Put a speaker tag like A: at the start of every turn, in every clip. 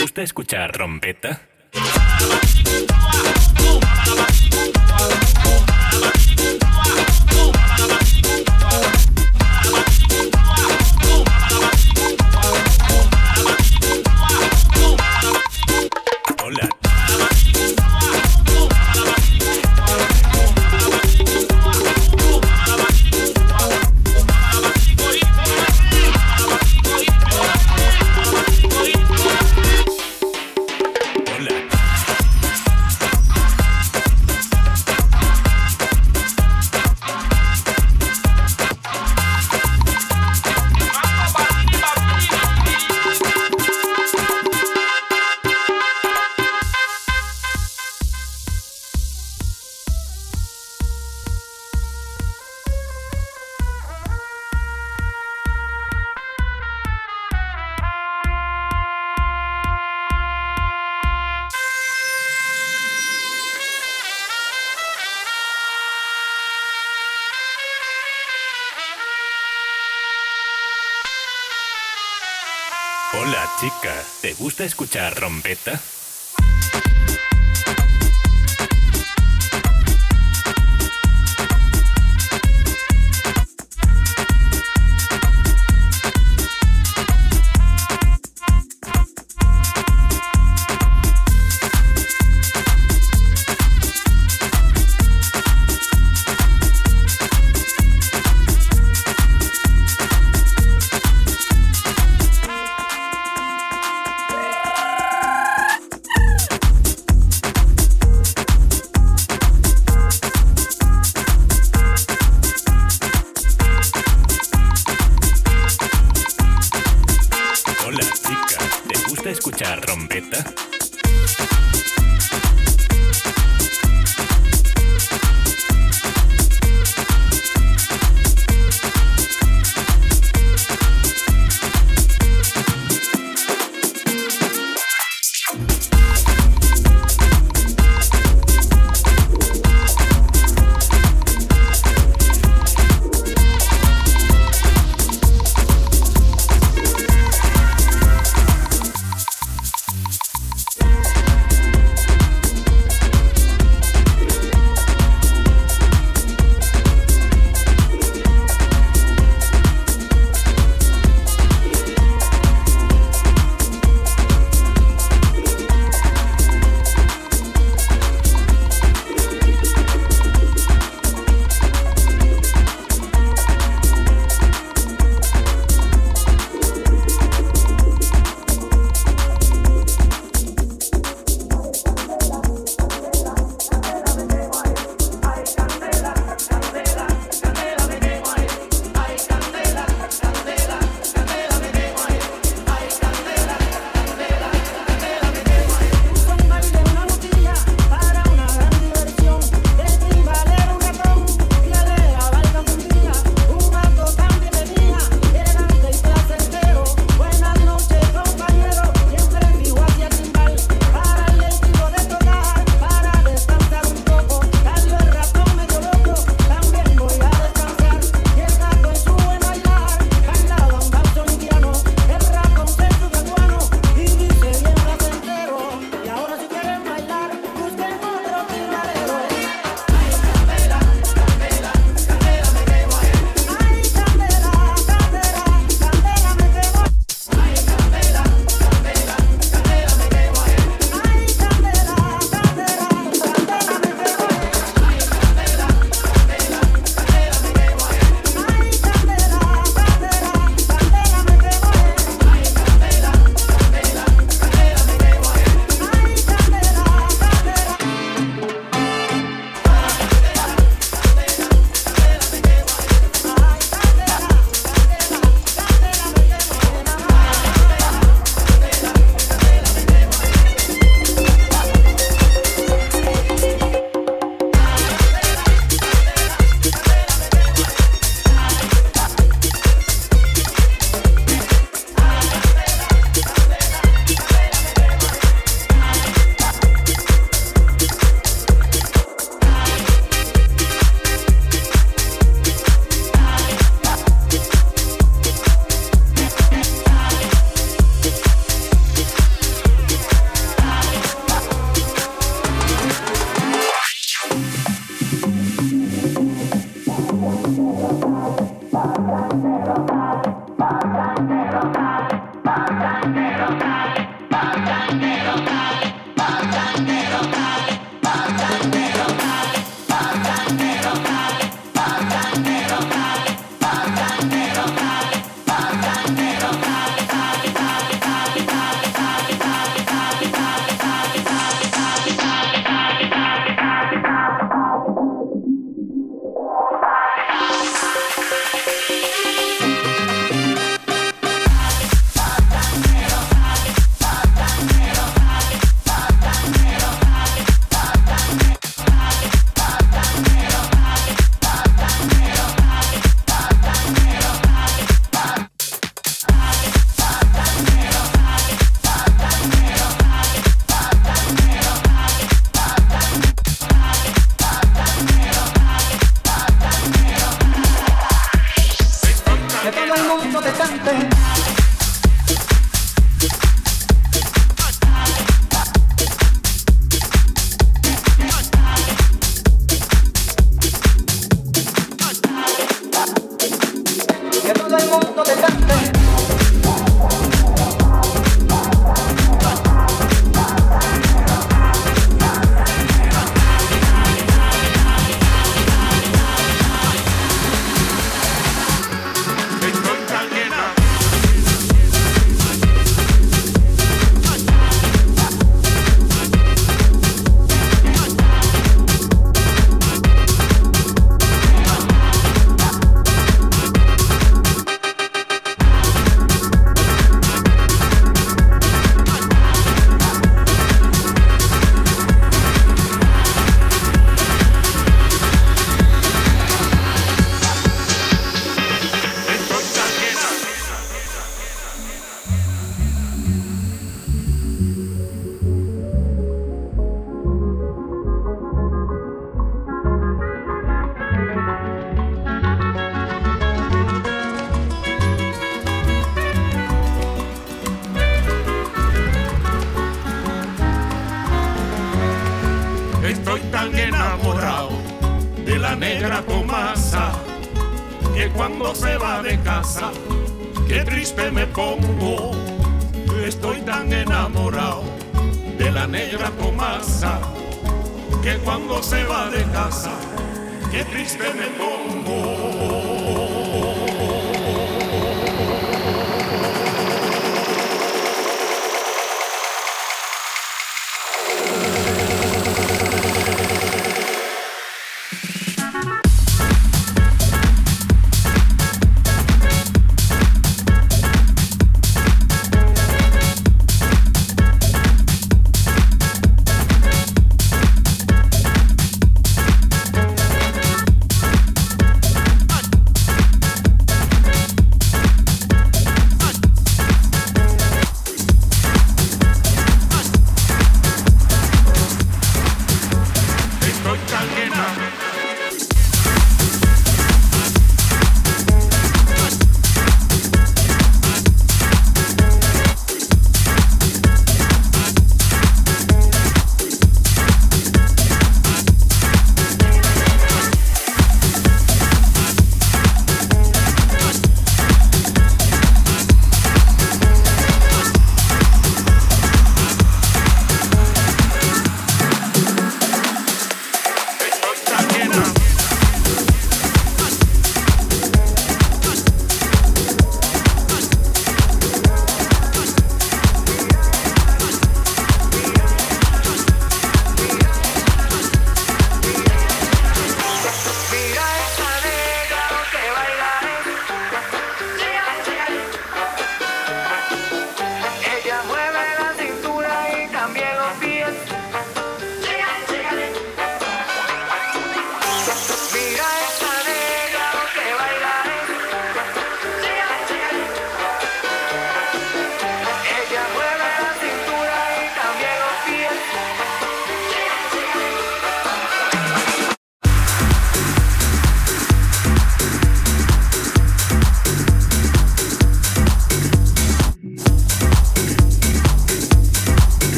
A: gusta escuchar trompeta? Escuchar trompeta?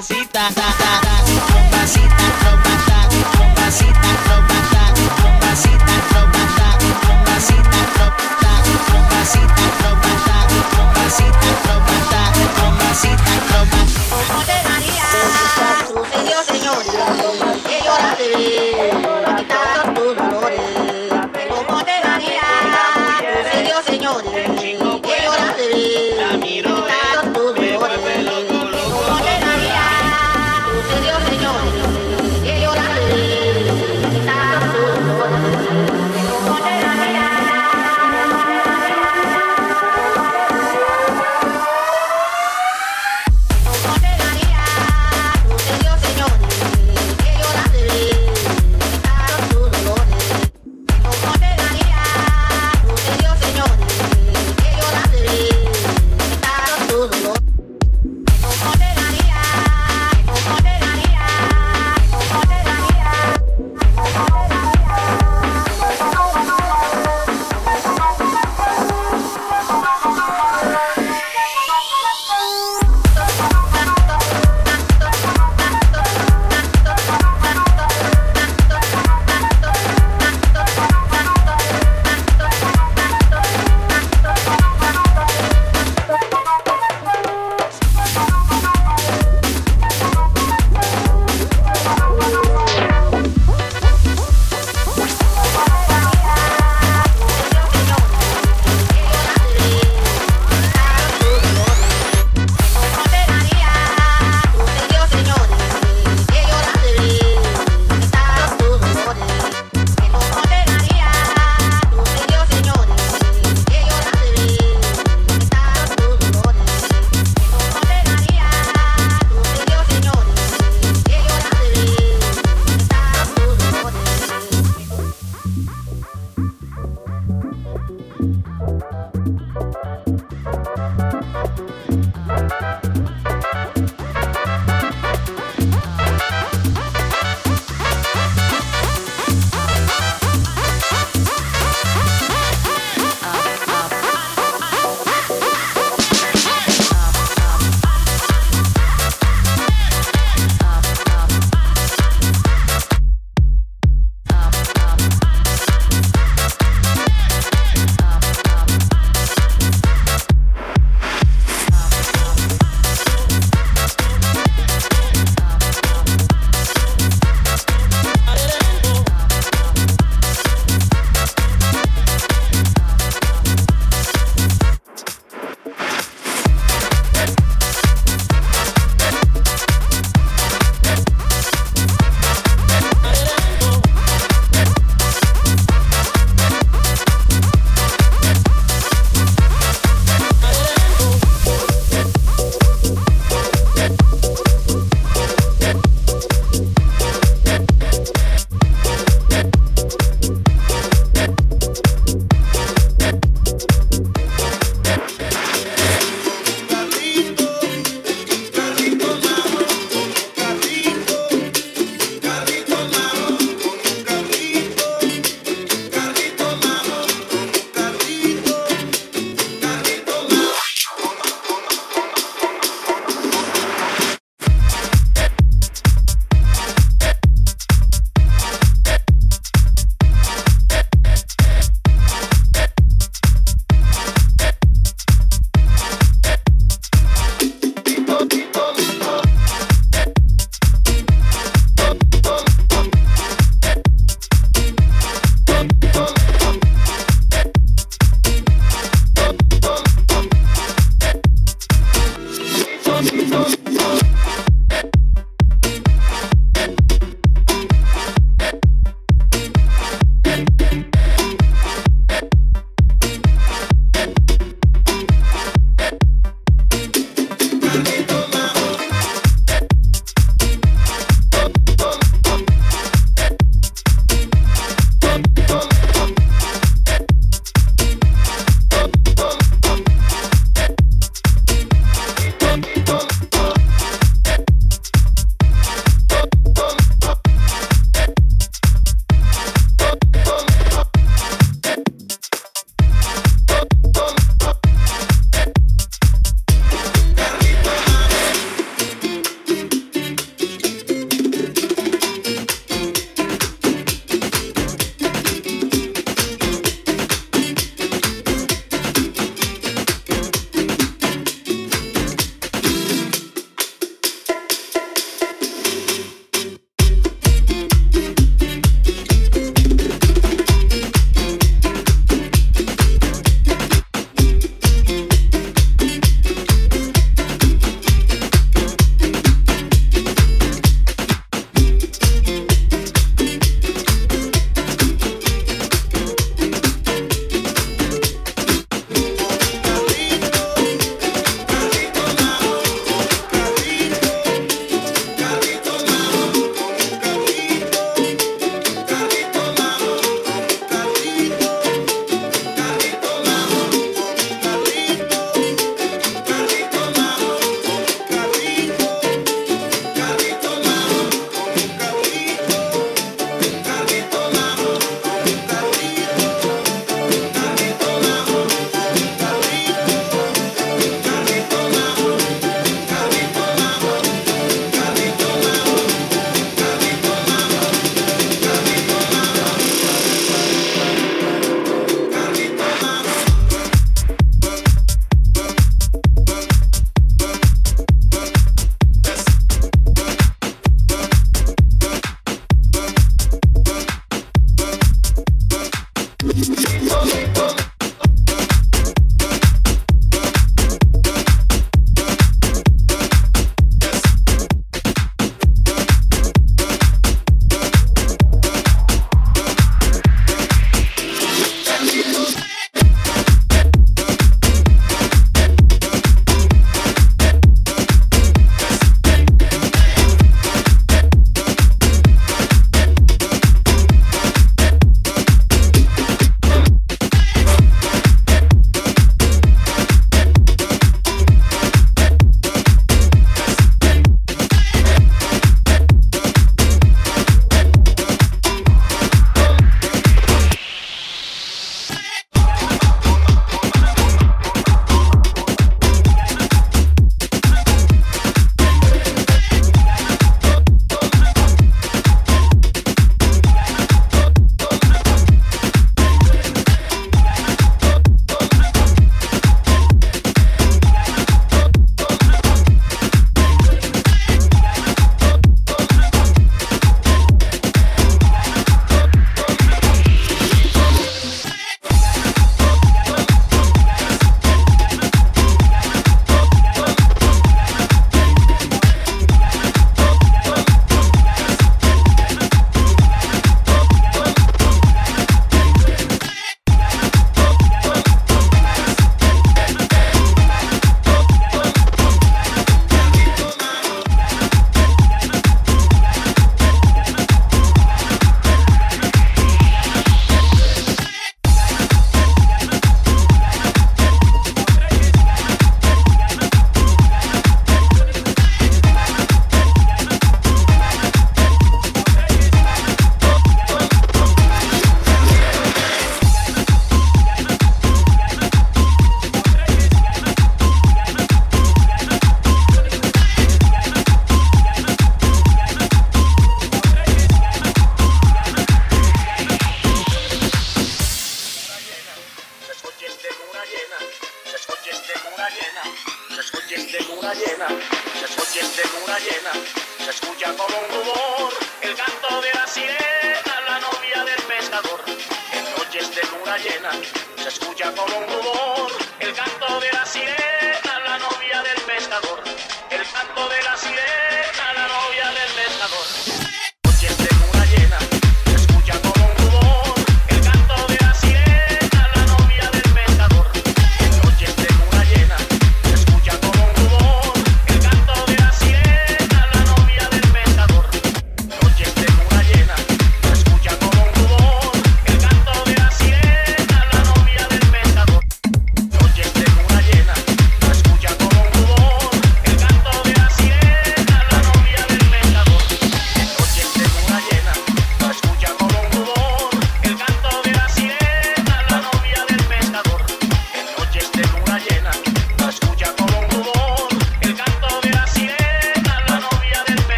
B: Así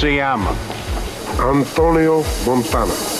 B: se?
C: Antonio Montana.